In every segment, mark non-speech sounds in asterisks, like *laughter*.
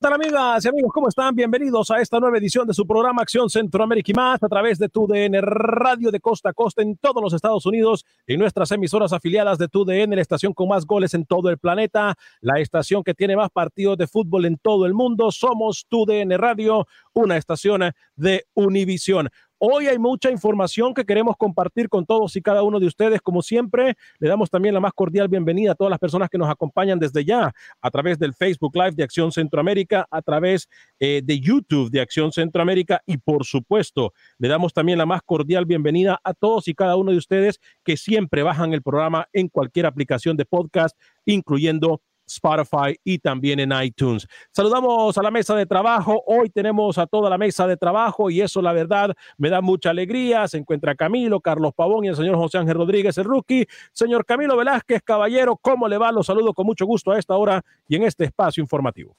tal amigas y amigos? ¿Cómo están? Bienvenidos a esta nueva edición de su programa Acción Centroamérica y más a través de TUDN Radio de Costa a Costa en todos los Estados Unidos y nuestras emisoras afiliadas de TUDN, la estación con más goles en todo el planeta, la estación que tiene más partidos de fútbol en todo el mundo. Somos TUDN Radio, una estación de Univisión. Hoy hay mucha información que queremos compartir con todos y cada uno de ustedes. Como siempre, le damos también la más cordial bienvenida a todas las personas que nos acompañan desde ya a través del Facebook Live de Acción Centroamérica, a través eh, de YouTube de Acción Centroamérica y por supuesto, le damos también la más cordial bienvenida a todos y cada uno de ustedes que siempre bajan el programa en cualquier aplicación de podcast, incluyendo Spotify y también en iTunes. Saludamos a la mesa de trabajo. Hoy tenemos a toda la mesa de trabajo y eso la verdad me da mucha alegría. Se encuentra Camilo, Carlos Pavón y el señor José Ángel Rodríguez, el rookie. Señor Camilo Velázquez, caballero, ¿cómo le va? Los saludo con mucho gusto a esta hora y en este espacio informativo.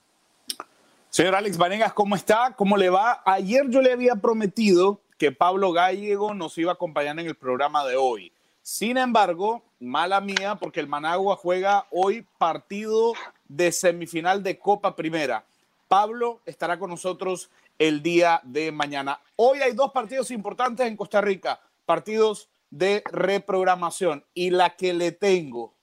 Señor Alex Vanegas, ¿cómo está? ¿Cómo le va? Ayer yo le había prometido que Pablo Gallego nos iba a acompañar en el programa de hoy. Sin embargo, mala mía, porque el Managua juega hoy partido de semifinal de Copa Primera. Pablo estará con nosotros el día de mañana. Hoy hay dos partidos importantes en Costa Rica, partidos de reprogramación. Y la que le tengo,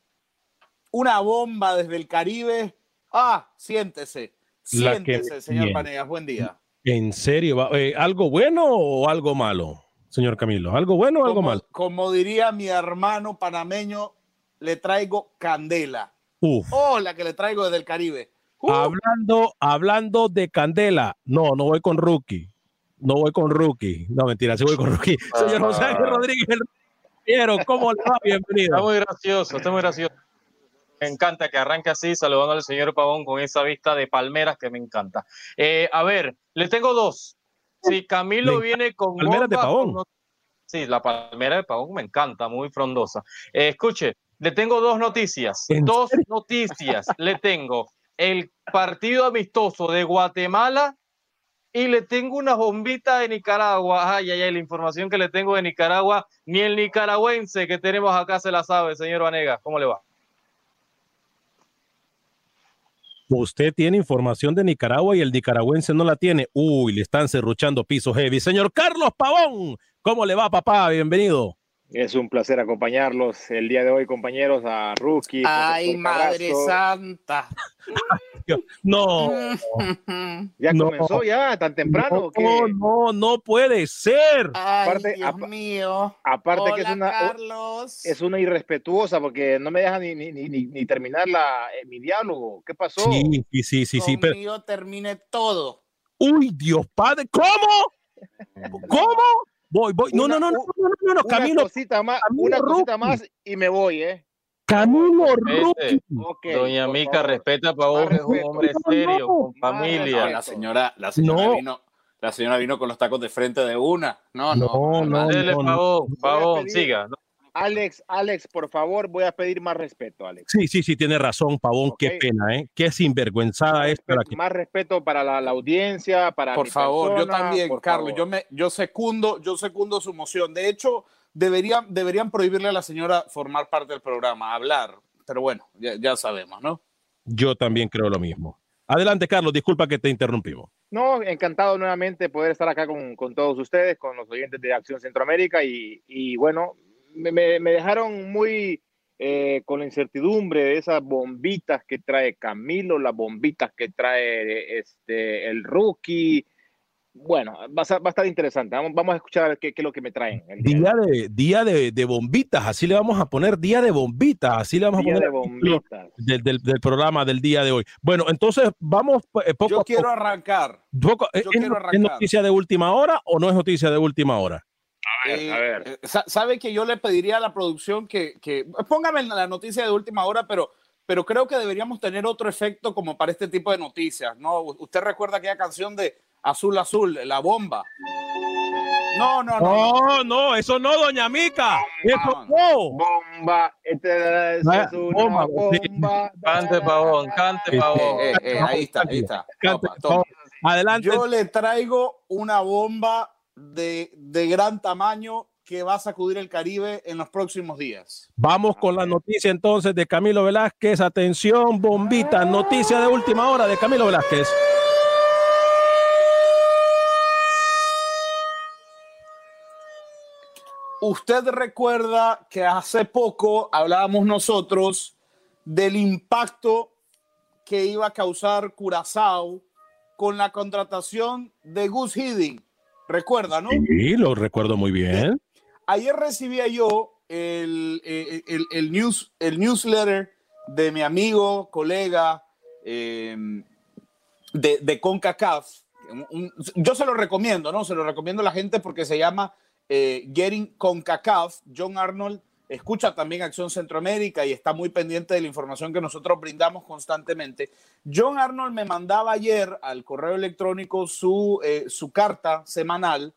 una bomba desde el Caribe. Ah, siéntese, siéntese, señor Panegas. Buen día. ¿En serio? Eh, ¿Algo bueno o algo malo? Señor Camilo? ¿Algo bueno o algo como, mal? Como diría mi hermano panameño, le traigo candela. Uf. Oh, la que le traigo desde el Caribe. Uh. Hablando, hablando de candela, no, no voy con rookie. No voy con rookie. No, mentira, sí voy con rookie. *laughs* Señor José Ángel Rodríguez, ¿cómo le va? Bienvenido. Está muy gracioso, está muy gracioso. Me encanta que arranque así, saludando al señor Pavón con esa vista de palmeras que me encanta. Eh, a ver, le tengo dos. Si Camilo viene con. Palmeras de pavón. sí, la palmera de pavón me encanta, muy frondosa. Eh, escuche, le tengo dos noticias. Dos noticias. le tengo el partido amistoso de Guatemala y le tengo una bombita de Nicaragua. Ay, ay, ay, la información que le tengo de Nicaragua, ni el nicaragüense que tenemos acá se la sabe, señor Vanega. ¿Cómo le va? Usted tiene información de Nicaragua y el nicaragüense no la tiene. Uy, le están cerruchando piso heavy. Señor Carlos Pavón, ¿cómo le va, papá? Bienvenido. Es un placer acompañarlos el día de hoy, compañeros, a Rookie. Ay, Madre Santa. *laughs* no. *laughs* ya comenzó, ya, tan temprano. No, no, no puede ser. Ay, aparte, Dios mío. Aparte que es una, es una irrespetuosa porque no me deja ni, ni, ni, ni terminar la, eh, mi diálogo. ¿Qué pasó? Sí, sí, sí, sí. sí pero... termine todo. Uy, Dios padre, ¿cómo? *laughs* ¿Cómo? Voy, voy. No, no, no, no, no, no, no, Camilo. Una cosita más, una cosita más y me voy, ¿eh? Camilo Rookie. Okay, Doña Mica, respeta para vos, es un hombre serio, con familia. No, la señora, la señora vino, la señora vino con los tacos de frente de una. No, no. No, no, Dele, no, pavón, pavón, siga. Alex, Alex, por favor, voy a pedir más respeto, Alex. Sí, sí, sí, tiene razón, Pavón, qué pena, ¿eh? Qué sinvergüenzada es. Para Más respeto para la, audiencia, para Por favor, yo también, Carlos, yo me, yo secundo, yo secundo su moción. De hecho, deberían, deberían prohibirle a la señora formar parte del programa, hablar, pero bueno, ya, ya sabemos, ¿no? Yo también creo lo mismo. Adelante, Carlos, disculpa que te interrumpimos. No, encantado nuevamente poder estar acá con, con todos ustedes, con los oyentes de Acción Centroamérica y, y bueno, me, dejaron muy eh, con la incertidumbre de esas bombitas que trae Camilo, las bombitas que trae este, el rookie. Bueno, va a, va a estar interesante. Vamos, vamos, a escuchar qué, qué, es lo que me traen. día de, día de, de, bombitas, así le vamos a poner día de bombitas, así le vamos a poner de bombitas. Del, del, del, programa del día de hoy. Bueno, entonces vamos eh, poco Yo quiero arrancar. Poco, Yo ¿es, quiero arrancar. ¿Es noticia de última hora o no es noticia de última hora? A ver, a ver. Eh, sabe que yo le pediría a la producción que, que póngame la noticia de última hora, pero, pero creo que deberíamos tener otro efecto como para este tipo de noticias, ¿no? Usted recuerda aquella canción de Azul Azul, la bomba. No, no, no. No, no, eso no, doña Mica. Eso no. Bomba. Este es una bomba, bomba. Cante pavón, cante pavón. Eh, eh, ahí está, ahí está. Cante. Adelante. Yo le traigo una bomba de, de gran tamaño que va a sacudir el Caribe en los próximos días. Vamos con la noticia entonces de Camilo Velázquez. Atención, bombita, noticia de última hora de Camilo Velázquez. Usted recuerda que hace poco hablábamos nosotros del impacto que iba a causar Curazao con la contratación de Gus Hiddink. Recuerda, ¿no? Sí, lo recuerdo muy bien. Ayer recibía yo el, el, el, el news, el newsletter de mi amigo, colega eh, de, de, CONCACAF. Un, yo se lo recomiendo, ¿no? Se lo recomiendo a la gente porque se llama eh, Getting CONCACAF. John Arnold escucha también Acción Centroamérica y está muy pendiente de la información que nosotros brindamos constantemente. John Arnold me mandaba ayer al correo electrónico su, eh, su carta semanal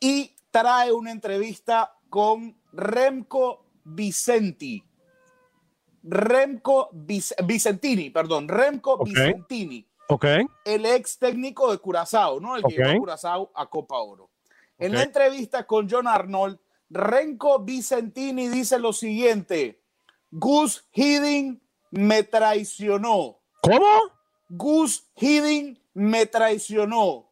y trae una entrevista con Remco Vicenti. Remco Vic Vicentini, perdón, Remco Okay. Vicentini, Ok. el ex técnico de Curazao, ¿no? El que Ok. llevó a Curazao a Copa Oro. En la entrevista con John Arnold, Renko Vicentini dice lo siguiente: Gus Hiddink me traicionó. ¿Cómo? Gus Hiddink me traicionó.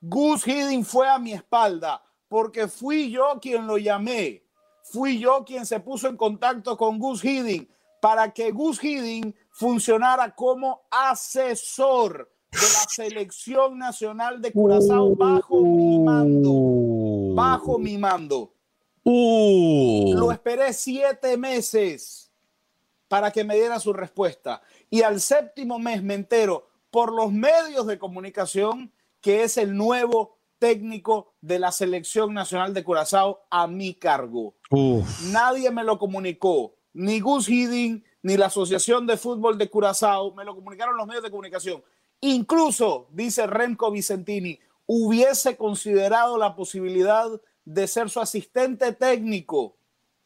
Gus Hiddink fue a mi espalda porque fui yo quien lo llamé. Fui yo quien se puso en contacto con Gus Hiddink para que Gus Hiddink funcionara como asesor de la selección nacional de Curazao bajo mi mando. Bajo mi mando. Uh. Lo esperé siete meses para que me diera su respuesta. Y al séptimo mes me entero por los medios de comunicación que es el nuevo técnico de la selección nacional de Curazao a mi cargo. Uf. Nadie me lo comunicó, ni Gus Hiddink, ni la Asociación de Fútbol de Curazao, me lo comunicaron los medios de comunicación. Incluso, dice Remco Vicentini, hubiese considerado la posibilidad de ser su asistente técnico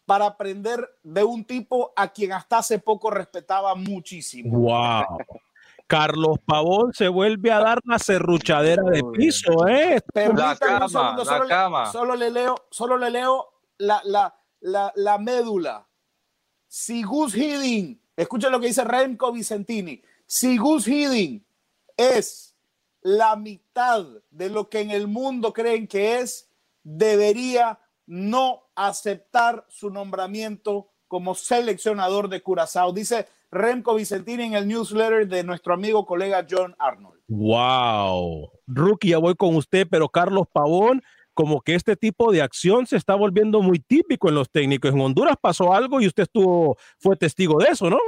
para aprender de un tipo a quien hasta hace poco respetaba muchísimo. Wow. Carlos Pavón se vuelve a dar la serruchadera de piso, ¿eh? Permítame La cama, un segundo, la solo, le- cama. solo le leo, solo le leo la, la, la, la médula. Si Gus Hiddink, escuchen lo que dice Remco Vicentini, si Gus Hiddink es la mitad de lo que en el mundo creen que es, debería no aceptar su nombramiento como seleccionador de Curazao. Dice Remco Vicentini en el newsletter de nuestro amigo colega John Arnold. Wow. Rookie, ya voy con usted, pero Carlos Pavón, como que este tipo de acción se está volviendo muy típico en los técnicos. En Honduras pasó algo y usted estuvo, fue testigo de eso, ¿no?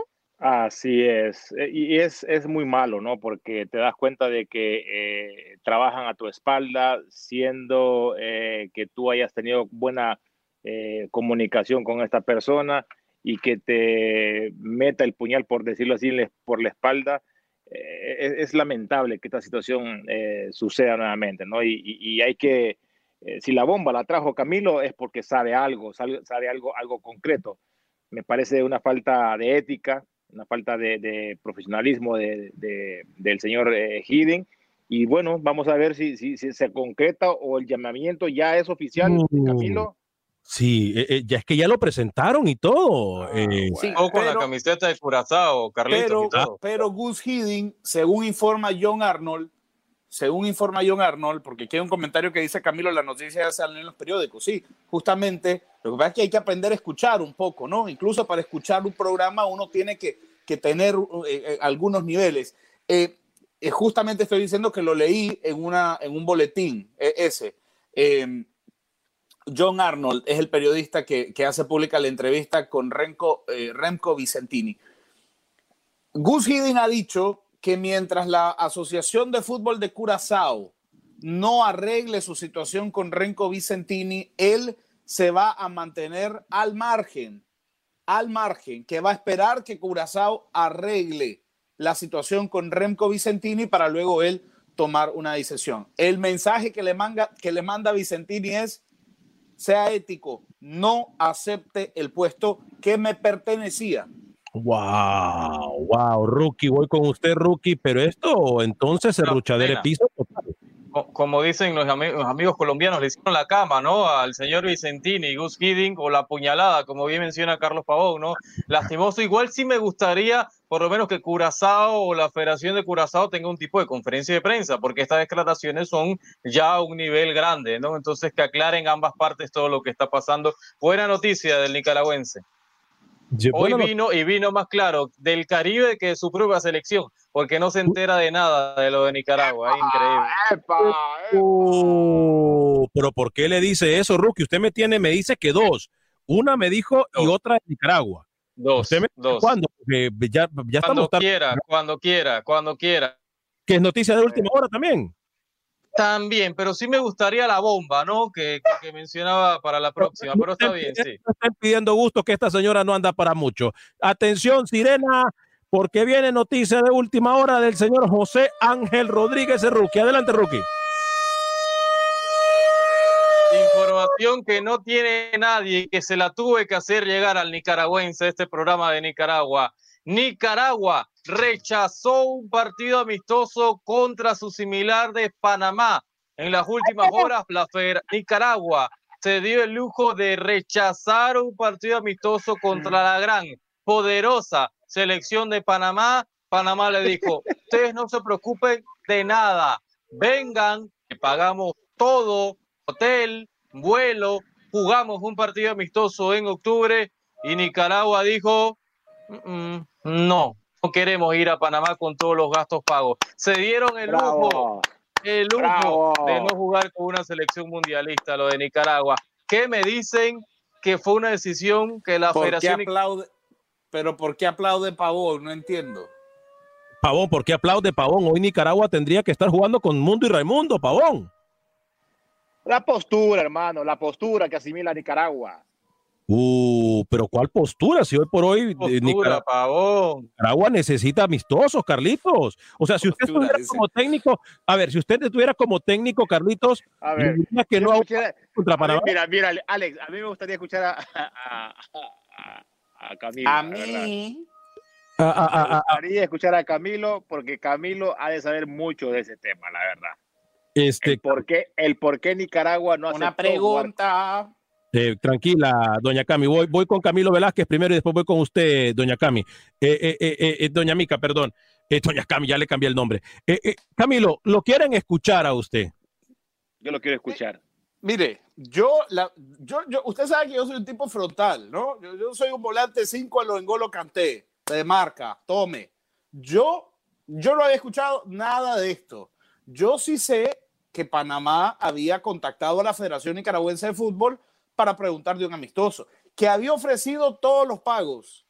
Así es, eh, y es, es muy malo, ¿no? Porque te das cuenta de que eh, trabajan a tu espalda, siendo eh, que tú hayas tenido buena comunicación con esta persona y que te meta el puñal, por decirlo así, por la espalda. Eh, es, es lamentable que esta situación suceda nuevamente, ¿no? Y, y- y hay que si la bomba la trajo Camilo es porque sabe algo, sabe, sabe algo, algo concreto. Me parece una falta de ética, una falta de, profesionalismo de, del señor eh, Y bueno, vamos a ver si, si, se concreta o el llamamiento ya es oficial mm. Camilo. Sí, eh, eh, ya es que ya lo presentaron y todo. Ah, sí, o con la camiseta de Curazao, Carlitos. Pero, pero Gus Hiddink, según informa John Arnold, según informa John Arnold, porque aquí hay un comentario que dice Camilo, las noticias salen en los periódicos. Sí, justamente, lo que pasa es que hay que aprender a escuchar un poco, ¿no? Incluso para escuchar un programa uno tiene que, que tener eh, eh, algunos niveles. Eh, justamente estoy diciendo que lo leí en, una, en un boletín, ese. John Arnold es el periodista que, que, hace pública la entrevista con Renko, Remco Vicentini. Gus Hiddink ha dicho que mientras la Asociación de Fútbol de Curazao no arregle su situación con Renko Vicentini, él se va a mantener al margen, al margen, que va a esperar que Curazao arregle la situación con Remco Vicentini para luego él tomar una decisión. El mensaje que le manda, que le manda Vicentini es, sea ético, no acepte el puesto que me pertenecía. Wow, wow, rookie, voy con usted, rookie, pero esto entonces se ruchadera piso Como dicen los amigos, colombianos, le hicieron la cama, ¿no? Al señor Vicentini, Gus Hiddink, o la puñalada, como bien menciona Carlos Pavón, ¿no? Lastimoso. Igual sí me gustaría, por lo menos, que Curazao o la Federación de Curazao tenga un tipo de conferencia de prensa, porque estas declaraciones son ya a un nivel grande, ¿no? Entonces, que aclaren ambas partes todo lo que está pasando. Buena noticia del nicaragüense. Hoy vino y vino más claro del Caribe que de su propia selección, porque no se entera de nada de lo de Nicaragua. Es increíble. Uh, pero ¿por qué le dice eso, Rookie? Usted me tiene, me dice que dos. Una me dijo y otra de Nicaragua. Dos. dos. ¿Cuándo? ya, ya cuando quiera, cuando quiera, cuando quiera. Que es noticia de última hora también. También, pero sí me gustaría la bomba, ¿no? Que, mencionaba para la próxima, pero está bien, sí. Están pidiendo gusto que esta señora no anda para mucho. Atención, Sirena, porque viene noticia de última hora del señor José Ángel Rodríguez Rookie. Adelante, Rookie. Información que no tiene nadie y que se la tuve que hacer llegar al nicaragüense este programa de Nicaragua. Nicaragua rechazó un partido amistoso contra su similar de Panamá. En las últimas horas, la Nicaragua se dio el lujo de rechazar un partido amistoso contra la gran, poderosa selección de Panamá. Panamá le dijo, *laughs* ustedes no se preocupen de nada, vengan, pagamos todo, hotel, vuelo, jugamos un partido amistoso en octubre y Nicaragua dijo, no, no queremos ir a Panamá con todos los gastos pagos. Se dieron el lujo, el lujo de no jugar con una selección mundialista, lo de Nicaragua. ¿Qué me dicen que fue una decisión que la federación... aplaude, pero ¿por qué aplaude Pavón? No entiendo. Pavón, ¿por qué aplaude Pavón? Hoy Nicaragua tendría que estar jugando con Mundo y Raimundo, Pavón. La postura, hermano, la postura que asimila Nicaragua. Uh, pero ¿cuál postura? Si hoy por hoy eh, Nicaragua, necesita amistosos, Carlitos. O sea, si usted estuviera como técnico, a ver, si usted estuviera como técnico, Carlitos, a ver, que no contra Panamá. Mira, mira, Alex, a mí me gustaría escuchar a, a, a, Camilo. A mí. me gustaría escuchar a Camilo porque Camilo ha de saber mucho de ese tema, la verdad. Este, el por qué, el por qué Nicaragua no hace Una pregunta. Eh, tranquila, doña Cami. Voy, voy con Camilo Velázquez primero y después voy con usted, doña Cami. Eh, eh, doña Mica, perdón. doña Cami, ya le cambié el nombre. Camilo, ¿lo quieren escuchar a usted? Yo lo quiero escuchar. Mire, yo, la, yo, yo, usted sabe que yo soy un tipo frontal, ¿no? Yo, soy un volante 5 a lo engolo canté, de marca, tome. Yo, yo no había escuchado nada de esto. Yo sí sé que Panamá había contactado a la Federación Nicaragüense de Fútbol para preguntar de un amistoso, que había ofrecido todos los pagos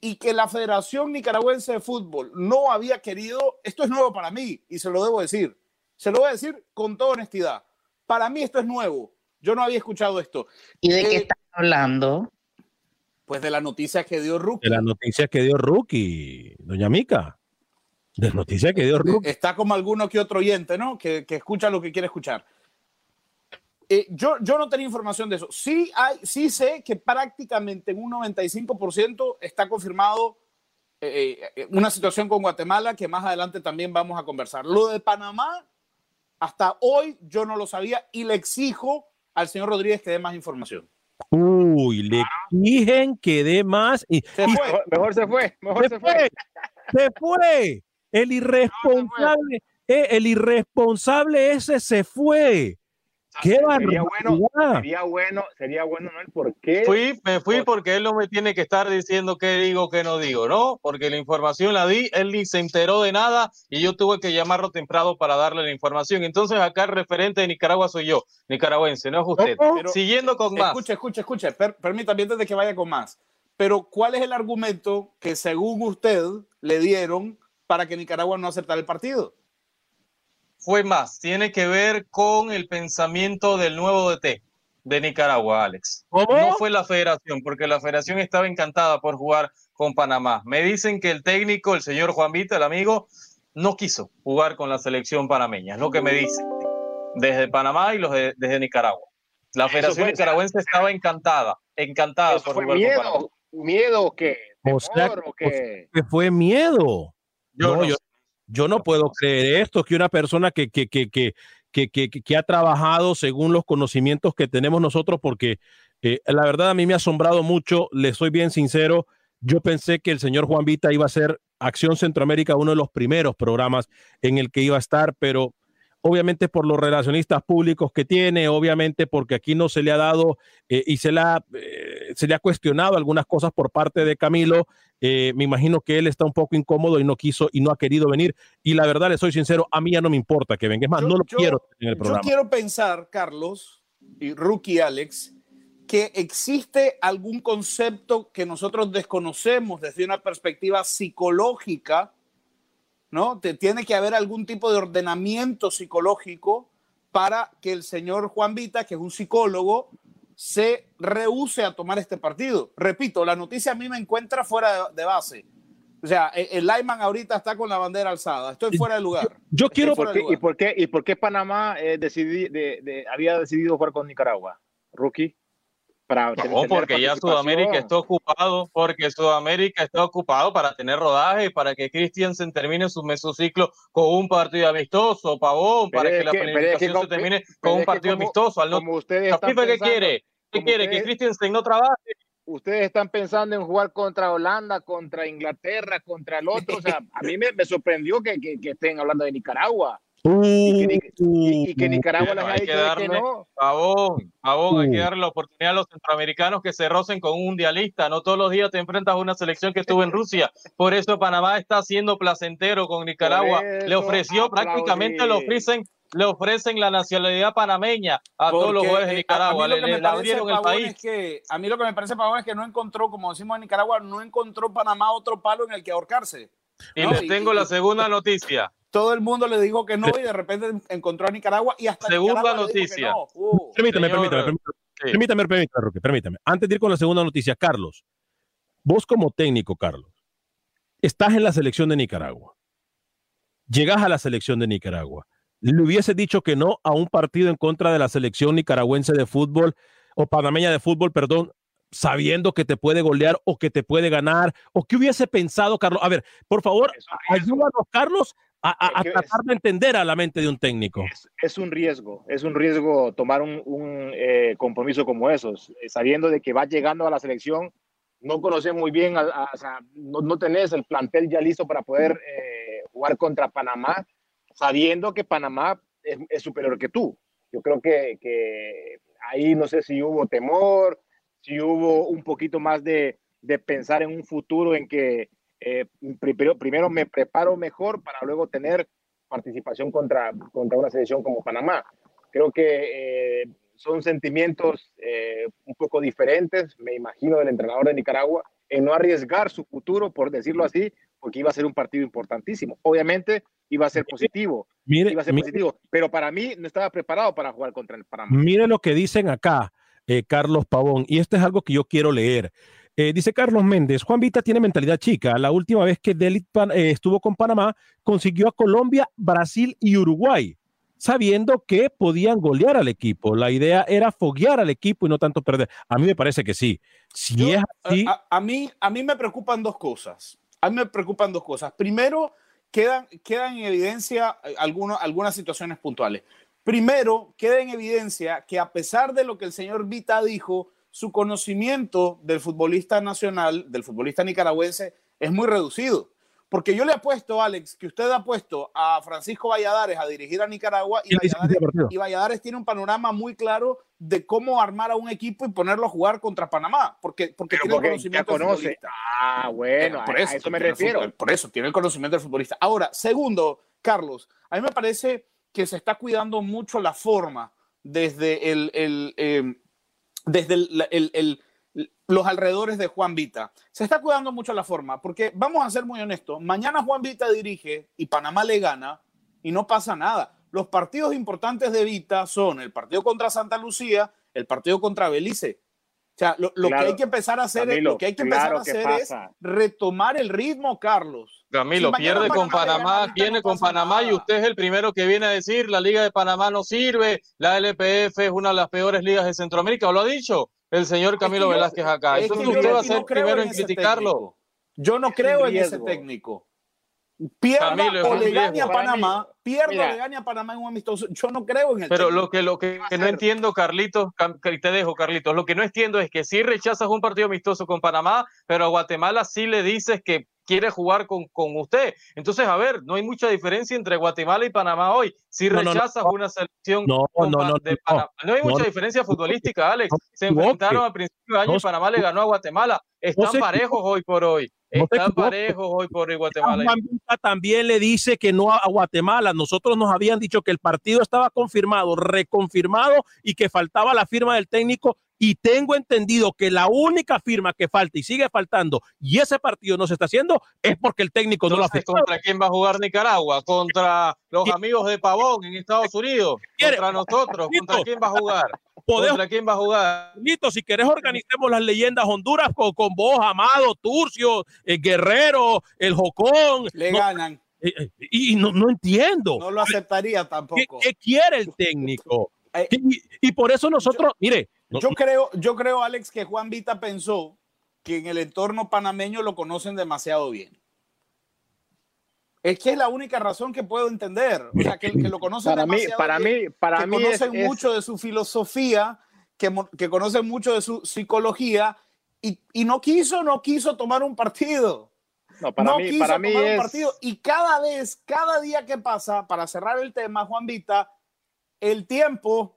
y que la Federación Nicaragüense de Fútbol no había querido, esto es nuevo para mí y se lo debo decir, se lo voy a decir con toda honestidad, para mí esto es nuevo, yo no había escuchado esto. ¿Y de qué eh, están hablando? Pues de la noticia que dio Rookie. De la noticia que dio Rookie, doña Mica. De la noticia que dio Rookie. Está como alguno que otro oyente, ¿no? Que, que escucha lo que quiere escuchar. Eh, yo, yo no tenía información de eso. Sí, hay, sí sé que prácticamente en un 95% está confirmado eh, eh, una situación con Guatemala que más adelante también vamos a conversar. Lo de Panamá, hasta hoy yo no lo sabía y le exijo al señor Rodríguez que dé más información. Uy, le exigen que dé más. Y, se fue. Mejor, se fue. Mejor se, fue. Se fue. El irresponsable, el irresponsable ese se fue. Qué sería bueno, sería bueno, sería bueno, ¿no? El por qué. Fui, me fui porque él no me tiene que estar diciendo qué digo, qué no digo, ¿no? Porque la información la di, él ni se enteró de nada y yo tuve que llamarlo temprano para darle la información. Entonces acá el referente de Nicaragua soy yo, nicaragüense, no es usted. Siguiendo con más. Escuche, escuche, escuche, permítame antes de que vaya con más. Pero ¿cuál es el argumento que según usted le dieron para que Nicaragua no aceptara el partido? Fue más, tiene que ver con el pensamiento del nuevo DT de Nicaragua, Alex. No fue la federación, porque la federación estaba encantada por jugar con Panamá. Me dicen que el técnico, el señor Juan Vita, el amigo, no quiso jugar con la selección panameña, es lo que me dicen, desde Panamá y los de, desde Nicaragua. La federación nicaragüense estaba encantada, encantada por jugar miedo, con Panamá. ¿Miedo que o sea, que fue miedo. Yo no, yo no puedo creer esto, que una persona que, que, que, que, que, que ha trabajado según los conocimientos que tenemos nosotros, porque eh, la verdad a mí me ha asombrado mucho, le soy bien sincero, yo pensé que el señor Juan Vita iba a ser Acción Centroamérica uno de los primeros programas en el que iba a estar, pero obviamente por los relacionistas públicos que tiene, obviamente porque aquí no se le ha dado eh, y se le, eh, se le ha cuestionado algunas cosas por parte de Camilo. Eh, me imagino que él está un poco incómodo y no quiso y no ha querido venir. Y la verdad, le soy sincero, a mí ya no me importa que venga. Es más, no lo quiero en el programa. Yo quiero pensar, Carlos y Rookie Alex, que existe algún concepto que nosotros desconocemos desde una perspectiva psicológica ¿no? Te, tiene que haber algún tipo de ordenamiento psicológico para que el señor Juan Vita, que es un psicólogo, se rehúse a tomar este partido. Repito, la noticia a mí me encuentra fuera de, base. O sea, e, el, Lyman ahorita está con la bandera alzada. Estoy fuera de lugar. Yo quiero. ¿Y por, qué, ¿y por, qué, ¿Y por qué Panamá eh, había decidido jugar con Nicaragua? Rookie no, porque ya Sudamérica está ocupado, porque Sudamérica está ocupado para tener rodaje, para que Christiansen termine su mesociclo con un partido amistoso, Pavón, para que, la planificación se termine con un partido amistoso. Al no, como ustedes están ¿qué quiere? ¿Qué quiere? ¿Que Christiansen no trabaje? Ustedes están pensando en jugar contra Holanda, contra Inglaterra, contra el otro. O sea, a mí me, me sorprendió que, que, que estén hablando de Nicaragua y, que, Nicaragua les haya dicho que no. Pavón, hay que uh. darle la oportunidad a los centroamericanos que se rocen con un mundialista. No todos los días te enfrentas a una selección que estuvo en Rusia. Por eso Panamá está siendo placentero con Nicaragua. le ofreció, prácticamente le ofrecen, le ofrecen la nacionalidad panameña a todos los jugadores de Nicaragua. le, abrieron el país. que, a mí lo que me parece, Pavón, es que no encontró, como decimos en Nicaragua, no encontró Panamá otro palo en el que ahorcarse. Y les tengo la segunda noticia todo el mundo le dijo que no y de repente encontró a Nicaragua y hasta segunda noticia. Uh. permítame, permítame, permítame, permítame, permítame, Antes de ir con la segunda noticia, Carlos, vos como técnico, Carlos, estás en la selección de Nicaragua. Llegas a la selección de Nicaragua. Le hubiese dicho que no a un partido en contra de la selección nicaragüense de fútbol o panameña de fútbol, perdón, sabiendo que te puede golear o que te puede ganar, o qué hubiese pensado, Carlos. A ver, por favor, ayúdanos, Carlos, a, tratar de entender a la mente de un técnico. Es, un riesgo, es un riesgo tomar un, eh, compromiso como esos, eh, sabiendo de que va llegando a la selección, no conoces muy bien, o sea, no, tenés el plantel ya listo para poder eh, jugar contra Panamá, sabiendo que Panamá es, superior que tú. Yo creo que, que, ahí no sé si hubo temor, si hubo un poquito más de, de pensar en un futuro en que eh, primero, primero me preparo mejor para luego tener participación contra, contra una selección como Panamá. Creo que eh, son sentimientos eh, un poco diferentes, me imagino, del entrenador de Nicaragua, en no arriesgar su futuro, por decirlo así, porque iba a ser un partido importantísimo. Obviamente iba a ser positivo, mire, iba a ser positivo, pero para mí no estaba preparado para jugar contra el Panamá. Mire lo que dicen acá, Carlos Pavón, y esto es algo que yo quiero leer. Eh, dice Carlos Méndez, Juan Vita tiene mentalidad chica. La última vez que Delit eh, estuvo con Panamá, consiguió a Colombia, Brasil y Uruguay. sabiendo que podían golear al equipo. La idea era foguear al equipo y no tanto perder. A mí me parece que sí. Si es así. A, mí, a mí me preocupan dos cosas. A mí me preocupan dos cosas. Primero, quedan, quedan en evidencia eh, algunas situaciones puntuales. Primero, queda en evidencia que a pesar de lo que el señor Vita dijo, su conocimiento del futbolista nacional, del futbolista nicaragüense, es muy reducido. Porque yo le apuesto, Alex, que usted ha puesto a Francisco Valladares a dirigir a Nicaragua y, Valladares, tiene un panorama muy claro de cómo armar a un equipo y ponerlo a jugar contra Panamá, porque, porque tiene el conocimiento del futbolista. Ah, bueno, por eso, a eso me refiero. por eso, tiene el conocimiento del futbolista. Ahora, segundo, Carlos, a mí me parece que se está cuidando mucho la forma desde el, el em, desde los alrededores de Juan Vita. Se está cuidando mucho la forma, porque vamos a ser muy honestos, mañana Juan Vita dirige y Panamá le gana y no pasa nada. Los partidos importantes de Vita son el partido contra Santa Lucía, el partido contra Belice. O sea, lo, que hay que empezar a hacer, es, lo que hay que empezar a hacer es retomar el ritmo, Carlos. Camilo, pierde con Panamá, viene con Panamá y usted es el primero que viene a decir la Liga de Panamá no sirve, la LPF es una de las peores ligas de Centroamérica, ¿lo ha dicho? el señor Camilo Velázquez acá. Entonces usted va a ser primero en, criticarlo. Yo no creo en ese técnico. Pierda o le gane a Panamá, pierda o le gane a Panamá en un amistoso. Yo no creo en el Pero lo que, lo que, no entiendo, Carlitos, te dejo, Carlitos, lo que no entiendo es que si rechazas un partido amistoso con Panamá, pero a Guatemala sí le dices que quiere jugar con, con usted. Entonces, a ver, no hay mucha diferencia entre Guatemala y Panamá hoy. Si rechazas una selección de Panamá, no hay mucha diferencia futbolística, Alex. Se enfrentaron a principios de año y Panamá le ganó a Guatemala. Están parejos hoy por hoy. Están parejos hoy por Guatemala. También le dice que no a Guatemala. Nosotros nos habían dicho que el partido estaba confirmado, reconfirmado y que faltaba la firma del técnico y tengo entendido que la única firma que falta y sigue faltando y ese partido no se está haciendo es porque el técnico no lo hace. ¿Contra quién va a jugar Nicaragua? ¿Contra los amigos de Pavón en Estados Unidos? ¿Contra nosotros? ¿Contra quién va a jugar? ¿Contra quién va a jugar? Lito, si querés organicemos las leyendas Honduras con, con vos, Amado, Turcio, el Guerrero, el Jocón. Le ganan. Eh, eh, y no, no entiendo. No lo aceptaría tampoco. ¿Qué, quiere el técnico? Eh, y, por eso nosotros, mire, yo creo, yo creo, Alex, que Juan Vita pensó que en el entorno panameño lo conocen demasiado bien. Es que es la única razón que puedo entender. O sea, que, lo conocen para mí, para mí, para mí conocen mucho de su filosofía, que, que, conocen mucho de su psicología y, y, no quiso, no quiso tomar un partido. No, para mí, quiso para mí tomar un partido. Y cada vez, cada día que pasa, para cerrar el tema, Juan Vita, el tiempo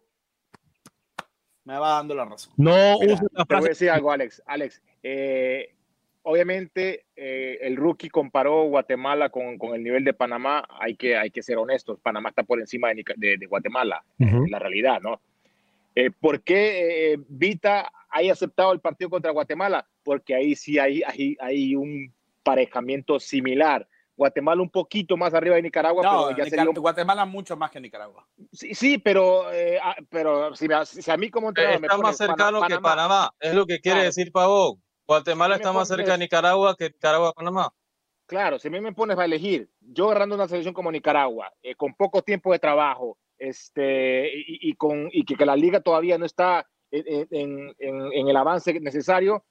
me va dando la razón. No Mira, Te voy a decir algo, Alex. Alex, eh, obviamente eh, el rookie comparó Guatemala con, con, el nivel de Panamá. Hay que, hay que ser honestos. Panamá está por encima de, de, Guatemala, uh la realidad, ¿no? Eh, ¿Por qué Vita haya aceptado el partido contra Guatemala? Porque ahí sí hay, hay, hay un parejamiento similar. Guatemala un poquito más arriba de Nicaragua. No, pero ya Guatemala mucho más que Nicaragua. Sí, sí pero, eh, ah, pero si, a mí como entrenador Está más cercano que Panamá, es lo que quiere decir Pavón. Guatemala está más cerca de Nicaragua que Nicaragua Panamá. Claro, si a mí me pones a elegir, yo agarrando una selección como Nicaragua, eh, con poco tiempo de trabajo, este, y, con, y que, la liga todavía no está en, en, en, el avance necesario,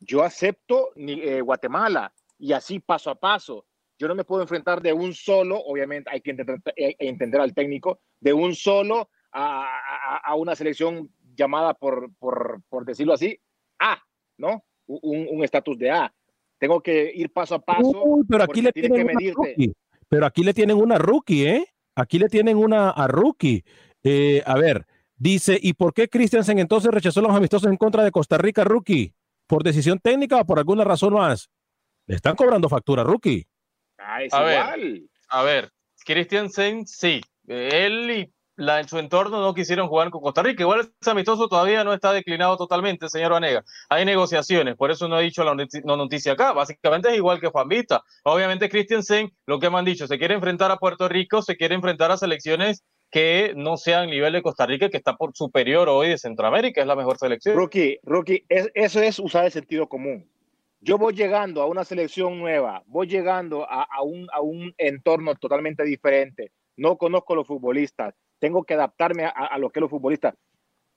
yo acepto eh, Guatemala y así paso a paso yo no me puedo enfrentar de un solo, obviamente hay que entender, eh, entender al técnico, de un solo a, una selección llamada por, por, por, decirlo así, A, ¿no? Un estatus de A. Tengo que ir paso a paso. pero aquí le tienen una rookie. Pero aquí le tienen una rookie, ¿eh? Aquí le tienen una a rookie. Eh, a ver, dice, ¿y por qué Christiansen entonces rechazó los amistosos en contra de Costa Rica, rookie? ¿Por decisión técnica o por alguna razón más? Le están cobrando factura, rookie. Ah, a Ver, a ver, Christiansen sí, él y la, en su entorno no quisieron jugar con Costa Rica. Igual ese amistoso todavía no está declinado totalmente, señor Vanega. Hay negociaciones, por eso no he dicho la noticia acá. Básicamente es igual que Juan Vista. Obviamente Christiansen, lo que me han dicho, se quiere enfrentar a Puerto Rico, se quiere enfrentar a selecciones que no sean nivel de Costa Rica, que está por superior hoy de Centroamérica, es la mejor selección. Rookie, rookie, eso es usar el sentido común yo voy llegando a una selección nueva, voy llegando a, un, a un entorno totalmente diferente, no conozco los futbolistas, tengo que adaptarme a, a lo que es los futbolistas.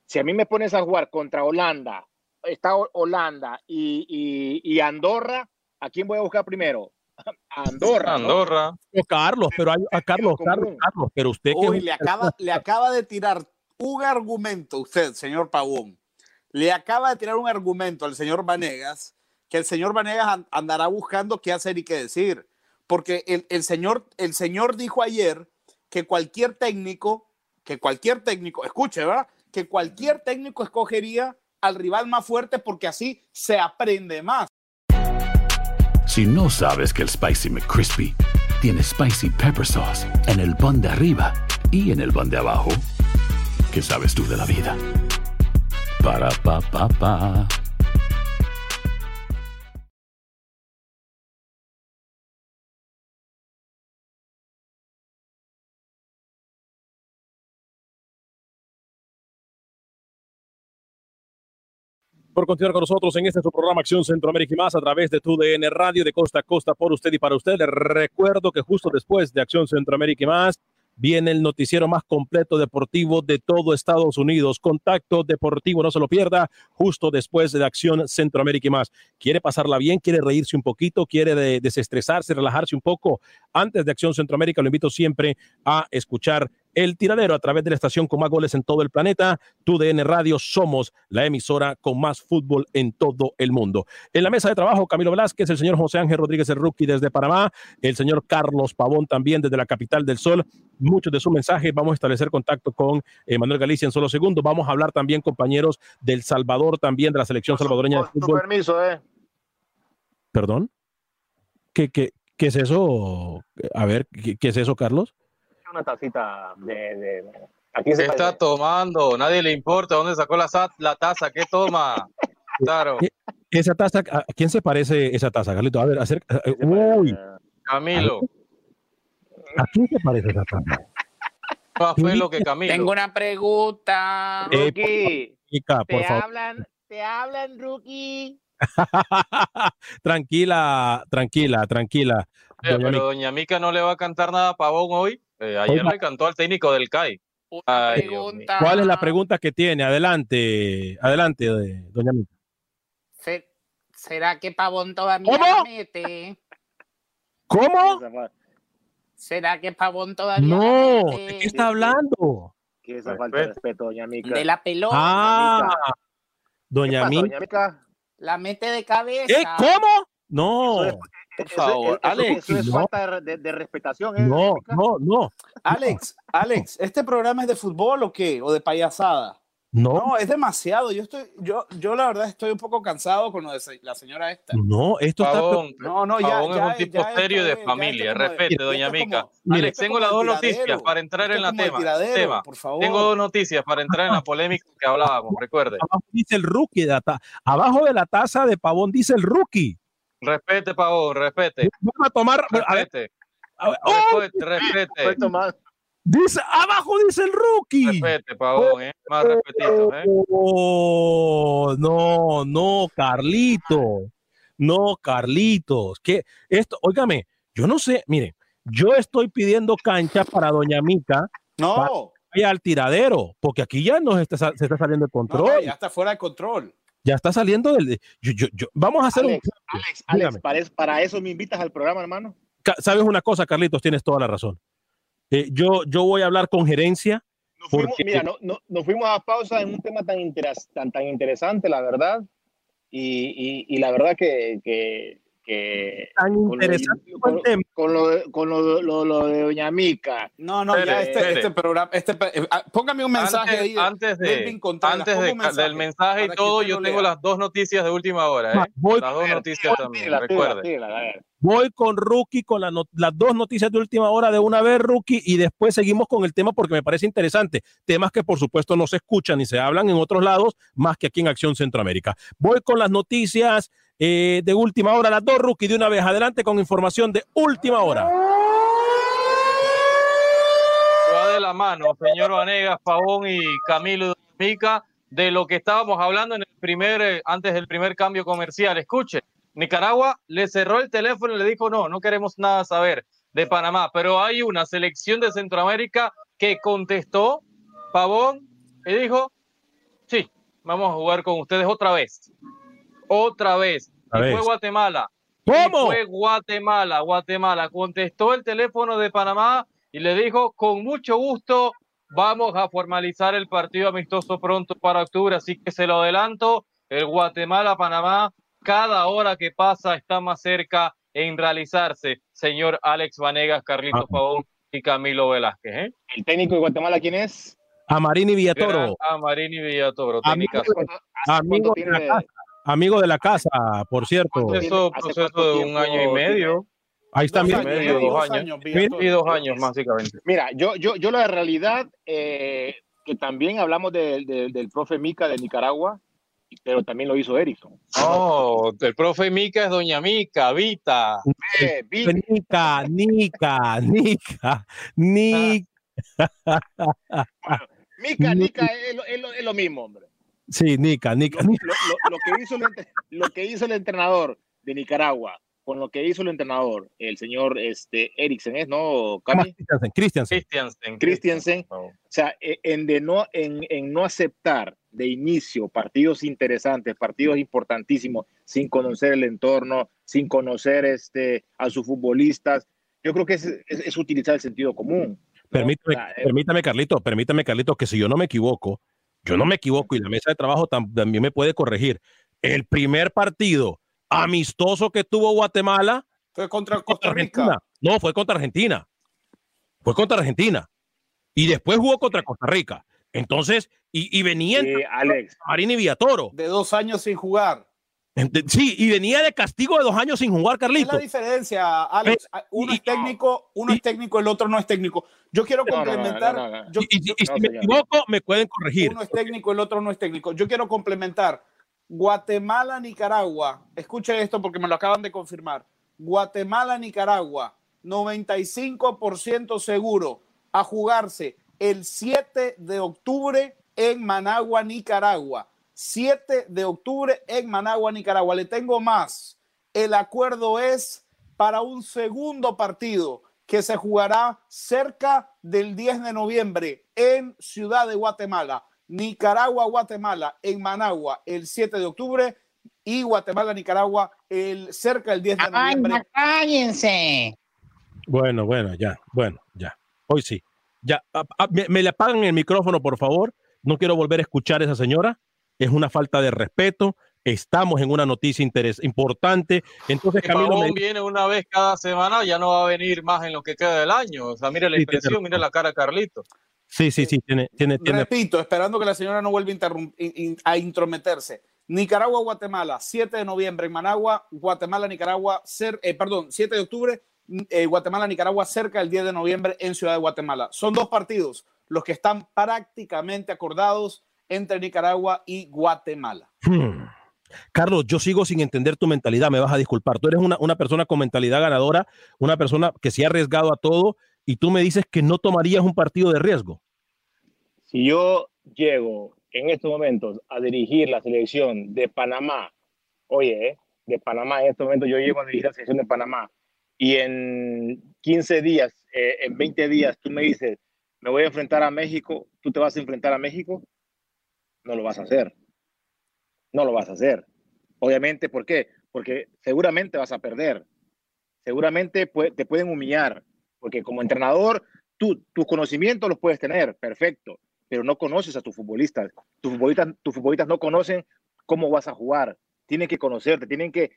Si a mí me pones a jugar contra Holanda, está Holanda y, y, y Andorra, ¿a quién voy a buscar primero? Andorra. *laughs* Andorra. ¿no? Carlos, pero hay, a Carlos, Carlos, Carlos, pero usted que Uy, le acaba, le acaba de tirar un argumento, usted, señor Pavón, le acaba de tirar un argumento al señor Vanegas, que el señor Vanegas andará buscando qué hacer y qué decir. Porque el, el, señor, el señor dijo ayer que cualquier técnico, que cualquier técnico, escuche, ¿verdad? Que cualquier técnico escogería al rival más fuerte porque así se aprende más. Si no sabes que el Spicy McCrispy tiene Spicy Pepper Sauce en el pan de arriba y en el pan de abajo, ¿qué sabes tú de la vida? Para, pa, pa, pa. Por continuar con nosotros en este su programa Acción Centroamérica y más a través de tu DN Radio de costa a costa por usted y para usted. Les recuerdo que justo después de Acción Centroamérica y más viene el noticiero más completo deportivo de todo Estados Unidos. Contacto deportivo, no se lo pierda, justo después de Acción Centroamérica y más. ¿Quiere pasarla bien? ¿Quiere reírse un poquito? ¿Quiere de desestresarse, relajarse un poco? Antes de Acción Centroamérica, lo invito siempre a escuchar el tiradero a través de la estación con más goles en todo el planeta. Tu DN Radio somos la emisora con más fútbol en todo el mundo. En la mesa de trabajo, Camilo Velázquez, el señor José Ángel Rodríguez el Rookie desde Panamá, el señor Carlos Pavón también desde la capital del sol. Muchos de sus mensajes. Vamos a establecer contacto con eh, Manuel Galicia en solo segundos. Vamos a hablar también, compañeros, del Salvador, también de la selección salvadoreña de fútbol. permiso, eh. ¿Perdón? ¿Qué, qué, ¿Qué es eso? A ver, ¿qué, qué es eso, Carlos? Una tacita de. de... Aquí se está parece? tomando? Nadie le importa dónde sacó la, la taza. ¿Qué toma? *laughs* Claro. Esa taza, ¿a quién se parece esa taza, Carlito? A ver, acerca. Uy. Camilo. ¿A quién se parece esa taza? Fue lo que Camilo. Tengo una pregunta. Eh, Rookie. Por te favor. hablan, te hablan, Rookie. *laughs* tranquila, tranquila, tranquila. Eh, Doña pero Mica. doña Mica no le va a cantar nada a Pavón hoy. Eh, ayer Oiga. le cantó al técnico del CAI. Una Ay. ¿Cuál es la pregunta que tiene? Adelante, adelante, eh, doña Mica. Se- ¿Será que Pavón todavía ¿Cómo? la mete? ¿Cómo? ¿Será que Pavón todavía No, la ¿de mete? qué está hablando? Que esa falta de respeto, doña Mica. De la pelota. Ah, ¿Qué doña pasa, Mica. doña Mica? La mete de cabeza. ¿Eh? ¿Cómo? No, Eso Por Eso- favor, eso- Alex. Eso es no. falta de, de- respetación, ¿eh? no, no, no, Alex, Alex, ¿este programa es de fútbol o qué? ¿O de payasada? no, No, es demasiado. Yo estoy, yo, yo la verdad estoy un poco cansado con lo de la señora esta. no, esto está. No, no, ya, Pavón ya, es un tipo ya serio de familia. Respete, doña Mica. como- Mire, Alex, tengo las dos noticias para entrar en la tema. Por favor. Tengo dos noticias para entrar en la polémica que hablábamos. Recuerde. Abajo dice el rookie, de la ta- abajo de la taza de pavón dice el rookie. Respete, Pavón, respete. Vamos a tomar. A ver, Respete. a ver, ¡oh! Respete, respete. Dice, abajo dice el rookie. Respete, Pavón, ¿eh? Más respetito, ¿eh? Oh, no, no, Carlito. No, Carlitos. Que esto, óigame, yo no sé, miren, yo estoy pidiendo cancha para Doña Mica No, vaya al tiradero, porque aquí ya nos está, se está saliendo de no, control. ya está fuera de control. Ya está saliendo del. yo- yo- yo- vamos a hacer Alex, un. Alex. Alex, para, es- para eso me invitas al programa, hermano. ¿Sabes una cosa, Carlitos? Tienes toda la razón. Eh, yo, yo voy a hablar con gerencia. Nos fuimos, Porque- mira, no, no- nos fuimos a pausa en un tema tan, interes- tan, tan interesante, la verdad. Y, y- y la verdad que, que, que Tan con lo- interesante con, tema. con lo, de- con lo, lo- lo de Doña Mica. No, no, ya este, este programa, este, eh, ah, póngame un mensaje Antes, ahí. de- antes de, antes de- mensaje del mensaje y todo, yo lo tengo lea. las dos noticias de última hora, ¿eh? Voy, Las dos noticias también, Tírala, tírala, recuerde. voy con Rookie con la no- las dos noticias de última hora de una vez, Rookie, y después seguimos con el tema porque me parece interesante. Temas que, por supuesto, no se escuchan ni se hablan en otros lados más que aquí en Acción Centroamérica. Voy con las noticias eh, de última hora, las dos, Rookie, de una vez. Adelante con información de última hora. va de la mano, señor Vanegas, Pavón y Camilo Mica, de lo que estábamos hablando en el primer, eh, antes del primer cambio comercial. Escuche, Nicaragua le cerró el teléfono y le dijo, no, no queremos nada saber. de Panamá, pero hay una selección de Centroamérica que contestó Pavón y dijo, sí, vamos a jugar con ustedes otra vez. Otra vez. Y fue Guatemala. ¿Cómo? Y fue Guatemala. Guatemala contestó el teléfono de Panamá y le dijo, con mucho gusto, vamos a formalizar el partido amistoso pronto para octubre. Así que se lo adelanto, el Guatemala-Panamá, cada hora que pasa está más cerca en realizarse, señor Alex Vanegas, Carlitos Ah. Pavón y Camilo Velázquez. ¿eh? ¿El técnico de Guatemala quién es? Amarini Villatoro, Gran Amarini Villatoro, Amigo técnica. ¿Hace cuánto- hace amigo cuánto de la casa, amigo de la casa, por cierto. Proceso, ¿Hace proceso de un año y medio Ahí está, mira. medio, ¿eh? dos años. Y dos años, básicamente. Mira, yo, yo, yo la realidad, eh, que también hablamos del- del- del profe Mica de Nicaragua, pero también lo hizo Erickson. Oh, el profe Mica es doña Mica, Vita. Eh, vi- Nica, Nica, Nica, Nica. Mica, Nica es, lo- es lo, es lo mismo, hombre. Sí, Nica, Nica. Lo, lo- lo que hizo el, lo que hizo el entrenador de Nicaragua con lo que hizo el entrenador, el señor este, Eriksen, ¿es, no, Cami? Christiansen, Christiansen. Christiansen. O sea, e- en, de no, en, en no aceptar de inicio partidos interesantes, partidos importantísimos, sin conocer el entorno, sin conocer este, a sus futbolistas, yo creo que es, es- es utilizar el sentido común. ¿no? Permítame, O sea, eh, permítame, Carlito, permítame, Carlito, que si yo no me equivoco, yo no me equivoco y la mesa de trabajo tam- también me puede corregir. El primer partido amistoso que tuvo Guatemala Fue contra Costa Argentina. Rica. No, fue contra Argentina. Fue contra Argentina. Y después jugó contra Costa Rica. Entonces, y, y venía en eh, Alex, Marini Villatoro. De dos años sin jugar. Sí, y venía de castigo de dos años sin jugar, Es Carlito. la diferencia, Alex. Uno y- es técnico, uno y- es técnico, el otro no es técnico. Yo quiero No, no, no, complementar. no, no, no. yo- Y, y- yo- y si no, me equivoco, me pueden corregir. uno es técnico, el otro no es técnico. Yo quiero complementar. Guatemala, Nicaragua. Escuche esto porque me lo acaban de confirmar. Guatemala, Nicaragua. 95% seguro a jugarse el 7 de octubre en Managua, Nicaragua. 7 de octubre en Managua, Nicaragua. Le tengo más. El acuerdo es para un segundo partido que se jugará cerca del 10 de noviembre en Ciudad de Guatemala. Nicaragua, Guatemala, en Managua, el 7 de octubre y Guatemala, Nicaragua, el cerca del 10 de Ay, noviembre. cállense. Bueno, bueno, ya, bueno, ya. Hoy sí. Ya, a- a- me, me le apagan el micrófono, por favor. No quiero volver a escuchar a esa señora. Es una falta de respeto. Estamos en una noticia interes importante. Entonces, Si Camilo, me- viene una vez cada semana, ya no va a venir más en lo que queda del año. O sea, mire la Sí, expresión, mire la cara de Carlito. sí, sí, sí, tiene, tiene, tiene. Repito, esperando que la señora no vuelva a, intrometerse. Nicaragua, Guatemala, 7 de noviembre en Managua, Guatemala, Nicaragua, cer- eh, perdón, 7 de octubre, eh, Guatemala, Nicaragua, cerca del 10 de noviembre en Ciudad de Guatemala. Son dos partidos los que están prácticamente acordados entre Nicaragua y Guatemala. Hmm. Carlos, yo sigo sin entender tu mentalidad, me vas a disculpar. Tú eres una, una persona con mentalidad ganadora, una persona que se ha arriesgado a todo y tú me dices que no tomarías un partido de riesgo. si yo llego en estos momentos a dirigir la selección de Panamá, oye, eh, de Panamá, en estos momentos yo llego a dirigir la selección de Panamá y en 15 días, eh, en 20 días, tú me dices, me voy a enfrentar a México, tú te vas a enfrentar a México, no lo vas a hacer. No lo vas a hacer. Obviamente, ¿por qué? Porque seguramente vas a perder. Seguramente te pueden humillar, porque como entrenador, tú, tus conocimientos los puedes tener, perfecto, pero no conoces a tus futbolistas. Tus futbolistas, no conocen cómo vas a jugar. Tienen que conocerte, tienen que,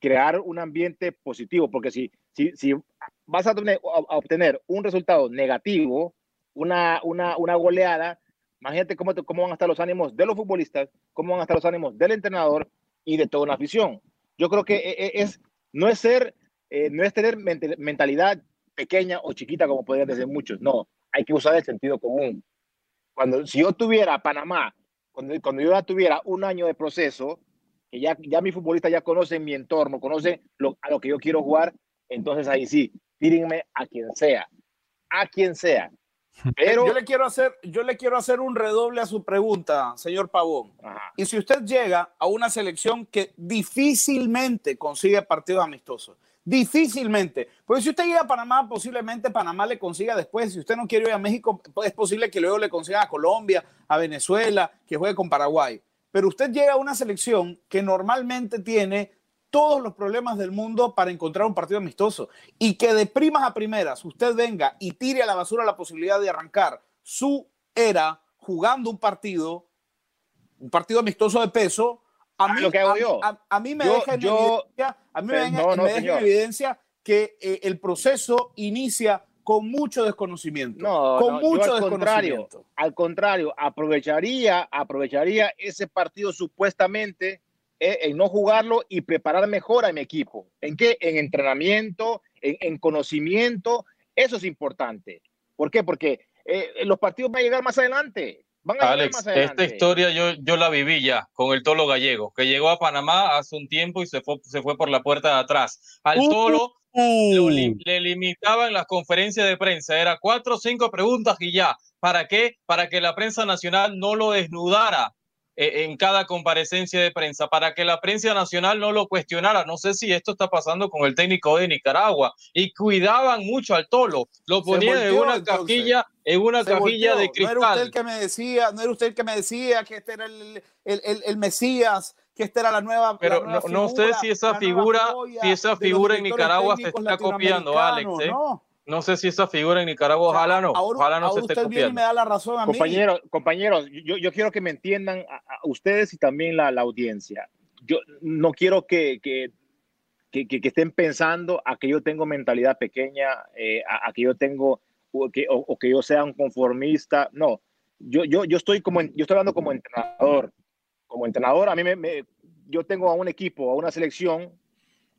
crear un ambiente positivo, porque si, vas a, tener- a- a obtener un resultado negativo, una goleada, imagínate cómo, cómo van a estar los ánimos de los futbolistas, cómo van a estar los ánimos del entrenador y de toda una afición. Yo creo que e- e- es, no es ser, eh, no es tener mentalidad pequeña o chiquita como podrían decir muchos, no, hay que usar el sentido común. Cuando, si yo tuviera Panamá, cuando, cuando yo ya tuviera un año de proceso, que ya, ya mis futbolistas ya conocen mi entorno, conocen lo, a lo que yo quiero jugar, entonces ahí sí, tírenme a quien sea, a quien sea. Pero, Yo le quiero hacer, yo le quiero hacer un redoble a su pregunta, señor Pavón. Ajá. Y si usted llega a una selección que difícilmente consigue partidos amistosos, Difícilmente. Porque si usted llega a Panamá, posiblemente Panamá le consiga después. Si usted no quiere ir a México, es posible que luego le consiga a Colombia, a Venezuela, que juegue con Paraguay. Pero usted llega a una selección que normalmente tiene todos los problemas del mundo para encontrar un partido amistoso y que de primas a primeras usted venga y tire a la basura la posibilidad de arrancar su era jugando un partido, un partido amistoso de peso, a mí, lo que hago yo. A, mí me Yo- deja en yo- evidencia, a mí me Pero deja- no, no, me deja en evidencia que eh, el proceso inicia con mucho desconocimiento. No, con no, yo mucho al contrario, desconocimiento. al contrario, aprovecharía, aprovecharía ese partido supuestamente eh, en no jugarlo y preparar mejor a mi equipo. ¿En qué? En entrenamiento, en, en conocimiento. Eso es importante. ¿Por qué? Porque eh, los partidos van a llegar más adelante. Van a llegar Alex, más adelante. esta historia yo, yo la viví ya con el Tolo Gallego, que llegó a Panamá hace un tiempo y se fue, se fue por la puerta de atrás. Al Uh, Tolo lo li- le limitaban las conferencias de prensa, era cuatro o cinco preguntas y ya. ¿Para qué? Para que la prensa nacional no lo desnudara en cada comparecencia de prensa, para que la prensa nacional no lo cuestionara. No sé si esto está pasando con el técnico de Nicaragua. Y cuidaban mucho al Tolo, lo ponían en una entonces. cajilla, en una Se cajilla volteó. de No era usted cristal. el que me decía, no era usted el que me decía que este era el, el, el- el Mesías, que esta era la nueva. la Pero nueva no, no sé si esa figura, si esa figura en Nicaragua se está copiando, Alex. ¿eh? No. ¿No? sé si esa figura en Nicaragua, ojalá no, Ahora, ojalá no ahora se esté usted viene y copiando. me da la razón a mí. Compañeros, compañeros, yo, yo quiero que me entiendan a, a ustedes y también la, la audiencia. Yo no quiero que, que, que, que- que estén pensando a que yo tengo mentalidad pequeña, eh, a, a que yo tengo o que, o, o que yo sea un conformista. No, yo, yo, yo estoy como en- yo estoy hablando como entrenador. Como entrenador, a mí me, me- yo tengo a un equipo, a una selección.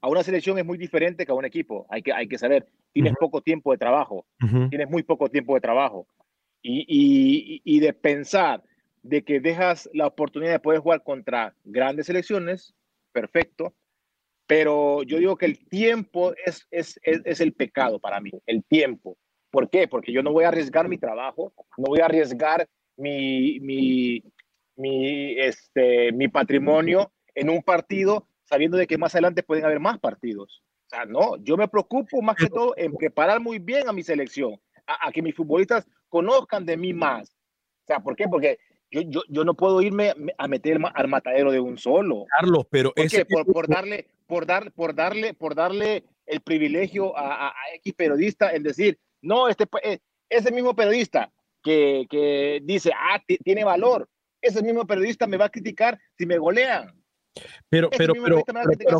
A una selección es muy diferente que a un equipo. Hay que, hay que saber. Tienes poco tiempo de trabajo Ujú. tienes muy poco tiempo de trabajo. Y, y- y de pensar de que dejas la oportunidad de poder jugar contra grandes selecciones, perfecto. Pero yo digo que el tiempo es, es, es, es el pecado para mí, el tiempo. ¿Por qué? Porque yo no voy a arriesgar mi trabajo, no voy a arriesgar mi, mi, mi, este, mi patrimonio en un partido sabiendo de que más adelante pueden haber más partidos. O sea, no, yo me preocupo más que todo en preparar muy bien a mi selección, a, a que mis futbolistas conozcan de mí más. O sea, ¿por qué? Porque yo, yo, yo no puedo irme a meter al matadero de un solo. Carlos, pero ¿Por ese? Por, por darle, por dar, por darle, por darle el privilegio a, a- a X periodista en decir, no, este, eh, ese mismo periodista que, que dice, ah, ti- tiene valor, ese mismo periodista me va a criticar si me golean. Pero, pero, pero.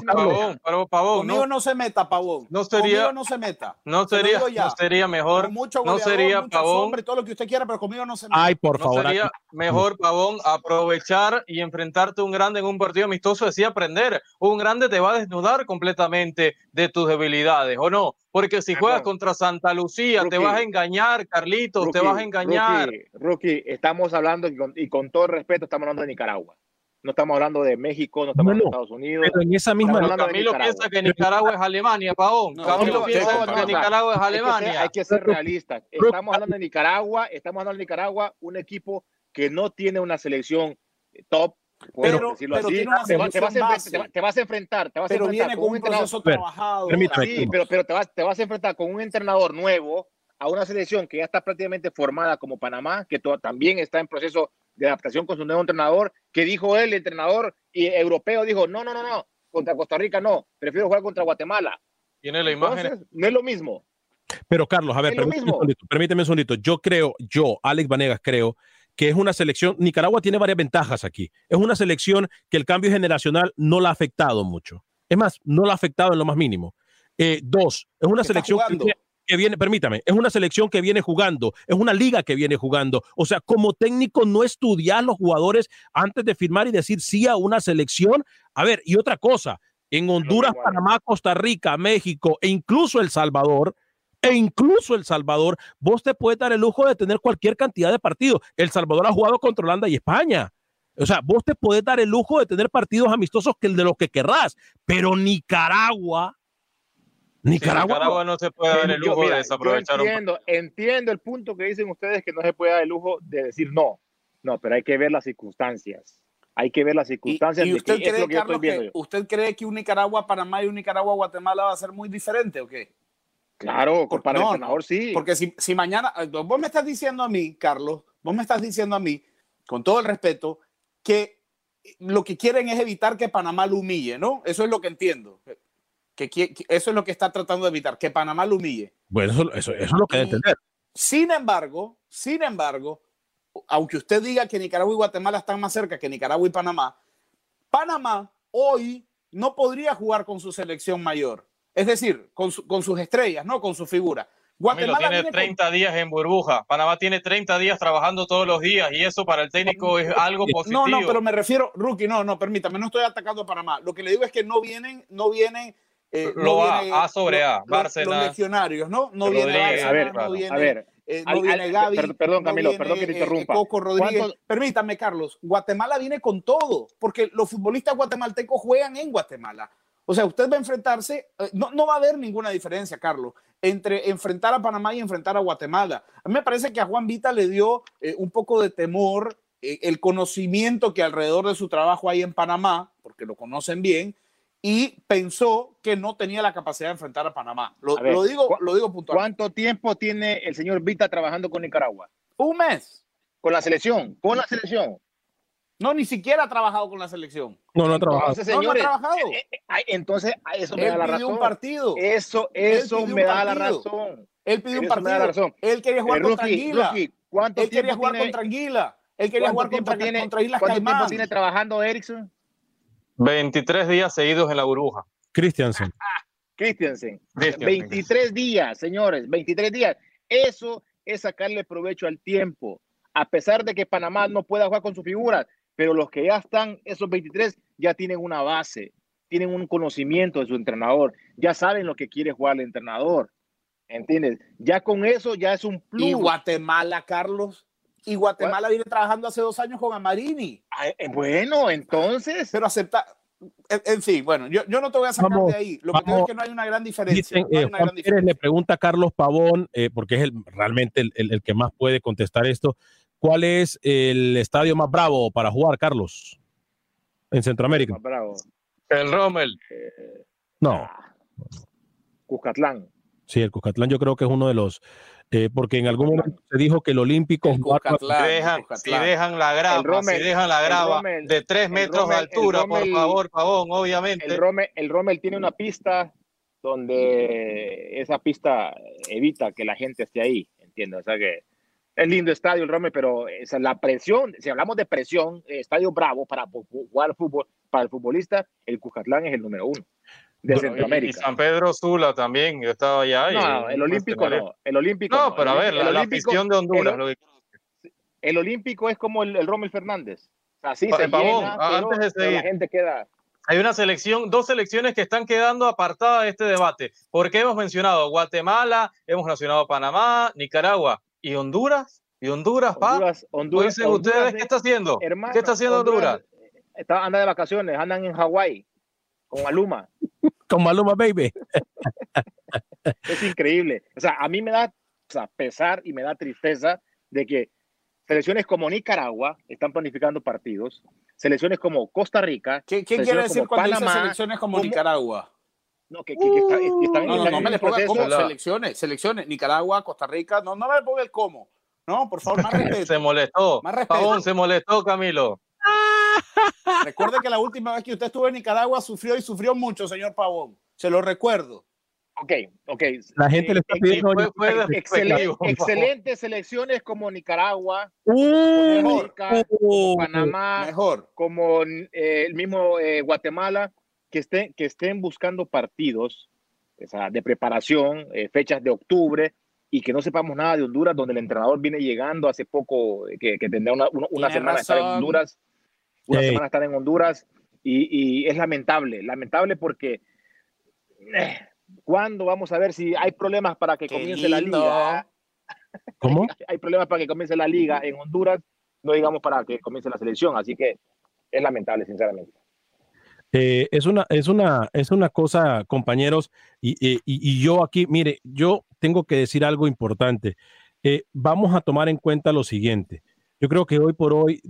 Pavón, pero Pavón, Conmigo no, no se meta, Pavón. no sería- Conmigo no se meta. no sería, no sería mejor, no sería Pavón, todo lo que usted quiera, pero conmigo no se meta. ay, por no favor, sería mejor, Pavón, aprovechar y enfrentarte a un grande en un partido amistoso, así aprender. Un grande te va a desnudar completamente de tus debilidades, ¿o no? Porque si juegas contra Santa Lucía, te vas a engañar, Carlitos, te vas a engañar. Rookie, rookie, estamos hablando, y con, y con todo respeto, estamos hablando de Nicaragua. No estamos hablando de México, no estamos No, no, hablando de Estados Unidos. pero en esa misma de Camilo Nicaragua. piensa que Nicaragua es Alemania, Pavón. No, Camilo no, piensa no, que no, no, Nicaragua es Hay que ser- Alemania. Hay que ser realistas. Estamos hablando de Nicaragua, estamos hablando de Nicaragua, un equipo que no tiene una selección top, podemos Pero- decirlo pero así. tiene una te, va- te vas a enfrentar, base. te, va- te vas a enfrentar, te vas a pero enfrentar viene con con un entrenador- proceso trabajado. permítame. Sí, pero, pero te, vas, te vas a enfrentar con un entrenador nuevo a una selección que ya está prácticamente formada como Panamá, que to- también está en proceso de adaptación con su nuevo entrenador, que dijo él, el entrenador y europeo, dijo, no, no, no, no, contra Costa Rica no, prefiero jugar contra Guatemala. Tiene la imagen. Entonces, no es lo mismo. Pero Carlos, a ver, permíteme un, segundito, permíteme un segundito. Yo creo, yo, Alex Vanegas, creo que es una selección, Nicaragua tiene varias ventajas aquí. Es una selección que el cambio generacional no la ha afectado mucho. Es más, no la ha afectado en lo más mínimo. Eh, dos, es una Está selección que. Que viene, permítame, es una selección que viene jugando, es una liga que viene jugando. O sea, como técnico no estudiar los jugadores antes de firmar y decir sí a una selección. A ver, y otra cosa, en Honduras. Panamá, Costa Rica, México e incluso El Salvador, e incluso El Salvador, vos te puedes dar el lujo de tener cualquier cantidad de partidos. El Salvador ha jugado contra Holanda y España. O sea, vos te puedes dar el lujo de tener partidos amistosos que de los que querrás, pero Nicaragua, Sí, Nicaragua, no se puede dar el Yo- lujo mira, de desaprovechar yo un entiendo, entiendo el punto que dicen ustedes que no se puede dar el lujo de decir no. No, pero hay que ver las circunstancias. Hay que ver las circunstancias ¿Y, usted, cree, lo que Carlos, que, usted cree que un Nicaragua-Panamá y un Nicaragua-Guatemala va a ser muy diferente o qué? Claro, Por- para no, el entrenador sí. Porque si, si mañana, eh, vos me estás diciendo a mí, Carlos, vos me estás diciendo a mí, con todo el respeto, que lo que quieren es evitar que Panamá lo humille, ¿no? Eso es lo que entiendo. Que, eso es lo que está tratando de evitar, que Panamá lo humille. Bueno, eso, eso, eso es lo que debe entender. Sin embargo, sin embargo, aunque usted diga que Nicaragua y Guatemala están más cerca que Nicaragua y Panamá, Panamá hoy no podría jugar con su selección mayor. Es decir, con, su- con sus estrellas, no con su figura. Camilo Guatemala tiene viene con- 30 días en burbuja. Panamá tiene 30 días trabajando todos los días y eso para el técnico es algo positivo. No, no, pero me refiero, Rookie, no, no, permítame, no estoy atacando a Panamá. Lo que le digo es que no vienen, no vienen. Eh, Lo no A, viene- A sobre A, los- los- Bárcenas. Los legionarios, ¿no? No viene Bárcenas, a ver, no viene, a ver, eh, no al- viene al- Gaby. per- perdón, no Camilo, viene, perdón que te eh, interrumpa. Coco Rodríguez. ¿Cuántos- Permítame, Carlos. Guatemala viene con todo, porque los futbolistas guatemaltecos juegan en Guatemala. O sea, usted va a enfrentarse, eh, no, no va a haber ninguna diferencia, Carlos, entre enfrentar a Panamá y enfrentar a Guatemala. A mí me parece que a Juan Vita le dio eh, un poco de temor eh, el conocimiento que alrededor de su trabajo hay en Panamá, porque lo conocen bien, y pensó que no tenía la capacidad de enfrentar a Panamá. Lo, A ver, lo digo, ¿cu- lo digo puntual. ¿Cuánto tiempo tiene el señor Vita trabajando con Nicaragua? Un mes. Con la selección, con la selección. No, ni siquiera ha trabajado con la selección. No, no ha trabajado. Entonces, No, no ha trabajado. eh, eh, entonces eso me Él da la pidió razón. un partido. Eso, Él eso pidió me un da la partido. razón. Él pidió un Eso me da la partido. razón. Él quería jugar Eh, contra Rookie, Anguila. ¿cuánto Él quería tiempo jugar tiene- contra Anguila. Él quería ¿Cuánto jugar tiempo contra, tiene, contra Islas ¿cuánto tiempo Caimán. tiene trabajando Erickson? 23 días seguidos en la burbuja. Christiansen. Christensen. Christensen. 23 días, señores, 23 días. Eso es sacarle provecho al tiempo. A pesar de que Panamá no pueda jugar con sus figuras, pero los que ya están, esos 23, ya tienen una base, tienen un conocimiento de su entrenador, ya saben lo que quiere jugar el entrenador. ¿Entiendes? Ya con eso ya es un plus. Y Guatemala, Carlos. Y Guatemala viene trabajando hace dos años con Amarini. Ah, eh, Bueno, entonces. Pero acepta. En, en fin, bueno, yo, yo no te voy a sacar Vamos, de ahí. Lo que digo vamos. es que no hay una gran diferencia. Dicen, no hay eh, una Juan gran Pérez diferencia. le pregunta a Carlos Pavón, eh, porque es el, realmente el, el- el que más puede contestar esto, ¿cuál es el estadio más bravo para jugar, Carlos? En Centroamérica. Bravo. El Rommel. No, Cuscatlán. sí, el Cuscatlán yo creo que es uno de los, eh, porque en algún momento se dijo que el Olímpico El Cuscatlán, Si dejan, si dejan la grava, Rommel, si dejan la grava Rommel, de 3 el metros Rommel, de altura, Rommel- por favor, Pavón, obviamente. El Rommel, el Rommel tiene una pista donde esa pista evita que la gente esté ahí, ¿entiendes? O sea que es lindo estadio el Rommel, pero esa, la presión, si hablamos de presión, eh, estadio bravo para jugar fútbol, para el futbolista, el Cuscatlán es el número uno de Bueno, y- Y Centroamérica. San Pedro Sula también, yo estaba allá. y- No, el Olímpico no, el Olímpico No, pero a el ver, la, el la Olímpico- afición de Honduras. el- lo que- El Olímpico es como el, el Rommel Fernández. O sea, sí Pa- se Pavón, llena, a- pero- antes de la seguir. gente queda... Hay una selección, dos selecciones que están quedando apartadas de este debate, porque hemos mencionado Guatemala, hemos mencionado Panamá, Nicaragua y Honduras. ¿Y Honduras, pa? Honduras, ¿Qué Honduras, ustedes? Honduras ¿Qué está haciendo? Hermano, ¿Qué está haciendo Honduras? Está, anda de vacaciones, andan en Hawái con Maluma. con Maluma Baby. *laughs* Es increíble. O sea, a mí me da o sea, pesar y me da tristeza de que selecciones como Nicaragua están planificando partidos, selecciones como Costa Rica. ¿Qué, qué quiere decir como cuando dice Panamá, selecciones como como- Nicaragua? No, que, que- que está- que están, No, no, no en me le ponga proceso. cómo. La- Selecciones, selecciones. Nicaragua, Costa Rica. No, no me le ponga el cómo. No, por favor, más *laughs* respeto. Se molestó. Más respeto. Pavón se molestó, Camilo. *laughs* Recuerde que la última vez que usted estuvo en Nicaragua sufrió y sufrió mucho, señor Pavón. Se lo recuerdo. Ok, ok. La gente le está pidiendo. fue- fue Excelente- excelentes selecciones como Nicaragua, Uh, Costa Rica, como uh, Panamá, Mejor. como eh, el mismo eh, Guatemala, que estén, que estén buscando partidos o sea, de preparación, eh, fechas de octubre, y que no sepamos nada de Honduras, donde el entrenador viene llegando hace poco, eh, que, que tendrá una, una- una semana de estar en razón. Honduras, una semana estar en Honduras, y, y es lamentable, lamentable porque eh, ¿cuándo vamos a ver si hay problemas para que Qué comience la liga? *laughs* ¿Cómo? *laughs* hay problemas para que comience la liga en Honduras, no digamos para que comience la selección, así que es lamentable, sinceramente. Eh, es, una, es, una, es una cosa, compañeros, y, y- y yo aquí, mire, yo tengo que decir algo importante. Eh, vamos a tomar en cuenta lo siguiente. Yo creo que hoy por hoy,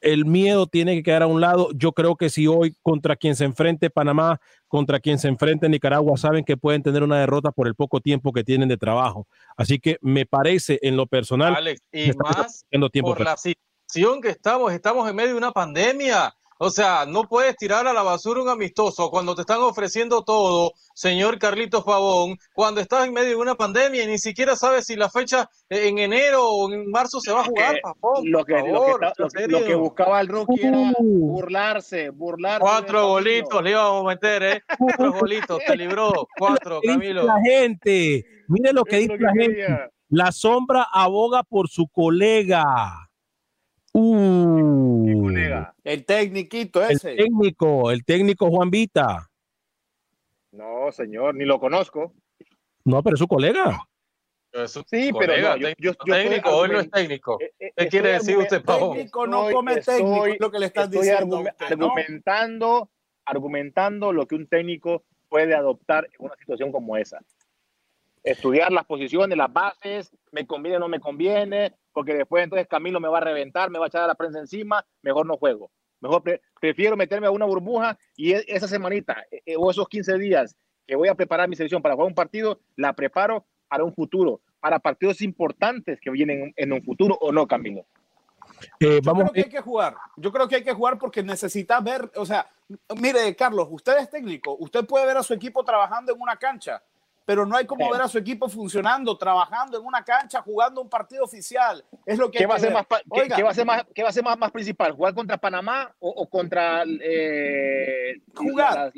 el miedo tiene que quedar a un lado. Yo creo que si hoy contra quien se enfrente Panamá, contra quien se enfrente Nicaragua, saben que pueden tener una derrota por el poco tiempo que tienen de trabajo. Así que me parece en lo personal. Alex, y más por la situación que estamos, estamos en medio de una pandemia. O sea, no puedes tirar a la basura un amistoso cuando te están ofreciendo todo, señor Carlitos Pavón, cuando estás en medio de una pandemia y ni siquiera sabes si la fecha en enero o en marzo se va a jugar, Pavón. Lo que, lo, que, buscaba el rookie era uh. burlarse, burlarse. Cuatro golitos le íbamos a meter, ¿eh? Cuatro golitos, te libró. *laughs* Cuatro, Camilo. La gente, mire lo que dice la gente. La sombra aboga por su colega. Uh, el técnico ese. El técnico, el técnico Juan Vita. No, señor, ni lo conozco. No, pero es su colega. sí, pero yo, técnico, hoy no es técnico. Eh, eh, ¿Qué quiere decir usted, Pau? Técnico no come técnico, lo que le estás diciendo. argumentando, argumentando lo que un técnico puede adoptar en una situación como esa. Estudiar las posiciones, las bases, me conviene o no me conviene, porque después entonces Camilo me va a reventar, me va a echar a la prensa encima, mejor no juego. Mejor prefiero meterme a una burbuja y e, esa semanita e, e, o esos 15 días que voy a preparar mi selección para jugar un partido, la preparo para un futuro, para partidos importantes que vienen en un futuro o no, Camilo. Eh, Yo creo que hay que jugar. Yo creo que hay que jugar porque necesita ver, o sea, mire, Carlos, usted es técnico, usted puede ver a su equipo trabajando en una cancha, pero no hay como ver a su equipo funcionando, trabajando en una cancha, jugando un partido oficial. Es lo que ¿Qué, va, a ser más, ¿qué, va a ser más, ¿Qué va a ser más, más principal? ¿Jugar contra Panamá o, contra eh, jugar?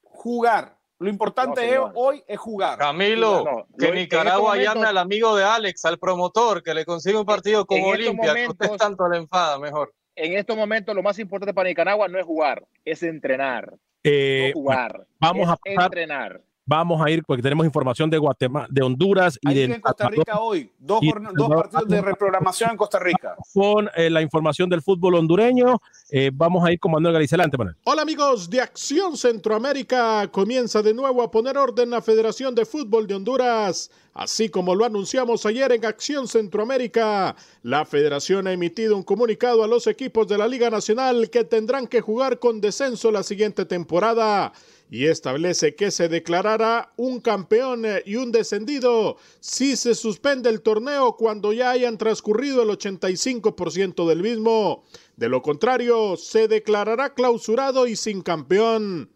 Jugar. Lo importante hoy es jugar. Camilo, que Nicaragua este llame al amigo de Alex, al promotor, que le consiga un partido con Olimpia, que usted tanto le enfada, mejor. En estos momentos lo más importante para Nicaragua no es jugar, es entrenar. Eh, no jugar. Vamos a entrenar. Vamos a ir porque tenemos información de Guatemala, de Honduras y de en Costa Rica hoy. Dos, partidos de reprogramación en Costa Rica. Con eh, la información del fútbol hondureño, eh, vamos a ir con Manuel Galicia. Adelante, Manuel. Hola amigos de Acción Centroamérica. Comienza de nuevo a poner orden la Federación de Fútbol de Honduras. Así como lo anunciamos ayer en Acción Centroamérica, la federación ha emitido un comunicado a los equipos de la Liga Nacional que tendrán que jugar con descenso la siguiente temporada y establece que se declarará un campeón y un descendido si se suspende el torneo cuando ya hayan transcurrido el 85% del mismo. De lo contrario, se declarará clausurado y sin campeón.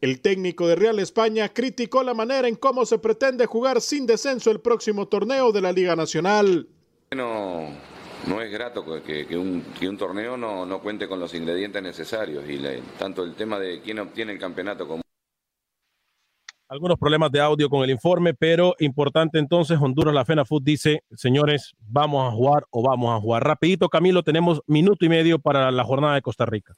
El técnico de Real España criticó la manera en cómo se pretende jugar sin descenso el próximo torneo de la Liga Nacional. No, no es grato que, un, torneo no, cuente con los ingredientes necesarios y tanto el tema de quién obtiene el campeonato como algunos problemas de audio con el informe, pero importante entonces, Honduras, la FENAFUT dice, señores, vamos a jugar o vamos a jugar. Rapidito, Camilo, tenemos minuto y medio para la jornada de Costa Rica.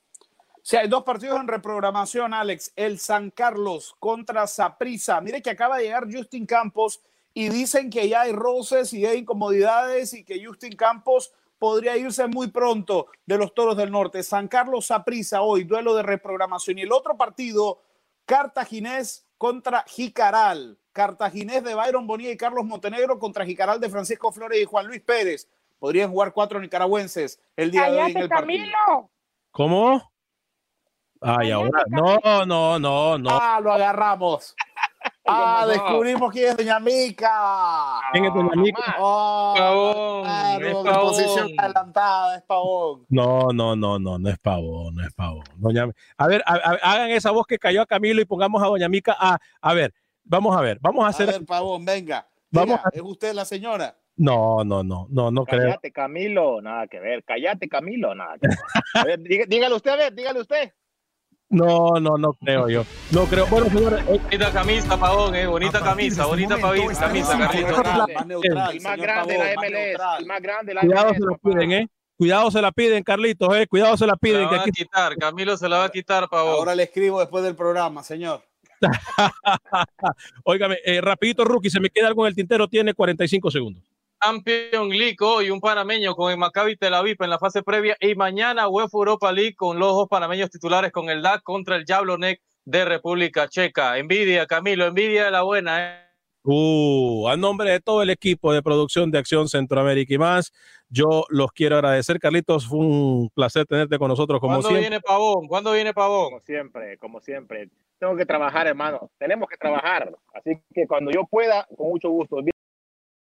Sí, hay dos partidos en reprogramación, Alex. El San Carlos contra Saprissa. Mire que acaba de llegar Justin Campos y dicen que ya hay roces y hay incomodidades y que Justin Campos podría irse muy pronto de los Toros del Norte. San Carlos Saprissa hoy, duelo de reprogramación. Y el otro partido, Cartaginés contra Jicaral. Cartaginés de Byron Bonilla y Carlos Montenegro contra Jicaral de Francisco Flores y Juan Luis Pérez. Podrían jugar cuatro nicaragüenses el día de hoy en el partido. Camilo. ¿Cómo? Ay, ahora. No, no, no, no. Ah, lo agarramos. Ah, descubrimos quién es Doña Mica. ¿Quién es Doña Mica? Oh, pavón, es pavón. posición adelantada, es pavón. No, no, no, no, no es pavón, no es pavón. Doña... A ver, hagan esa voz que cayó a Camilo y pongamos a Doña Mica. A, a ver, vamos a ver, vamos a hacer. A ver, pavón, venga. Vamos ¿Es usted la señora? No, no, no, no, no creo. Cállate, Camilo, nada que ver. Cállate, Camilo, nada que ver. A ver, dígale usted, a ver, dígale usted. No, no, no creo yo. No creo. Bueno, señores. Eh, bonita camisa, Pavón, eh. Bonita camisa, bonita camisa, Carlito. El más grande la MLS. El más grande la Cuidado se la piden, eh. Cuidado se la piden, Carlitos, eh. Cuidado se la piden. Se la va a quitar, Camilo se la va a quitar, Pavón. Ahora le escribo después del programa, señor. *laughs* Óigame, eh, rapidito, Rookie, se me queda algo en el tintero, tiene 45 segundos. Champions League hoy un panameño con el Maccabi Tel Aviv en la fase previa y mañana UEFA Europa League con los dos panameños titulares con el DAC contra el Jablonec de República Checa. Envidia, Camilo, envidia de la buena. ¿eh? Uh, a nombre de todo el equipo de producción de Acción Centroamérica y más, yo los quiero agradecer, Carlitos. Fue un placer tenerte con nosotros como ¿Cuándo siempre. viene Pavón? ¿Cuándo viene Pavón? Como siempre, como siempre. Tengo que trabajar, hermano. Tenemos que trabajar. Así que cuando yo pueda, con mucho gusto.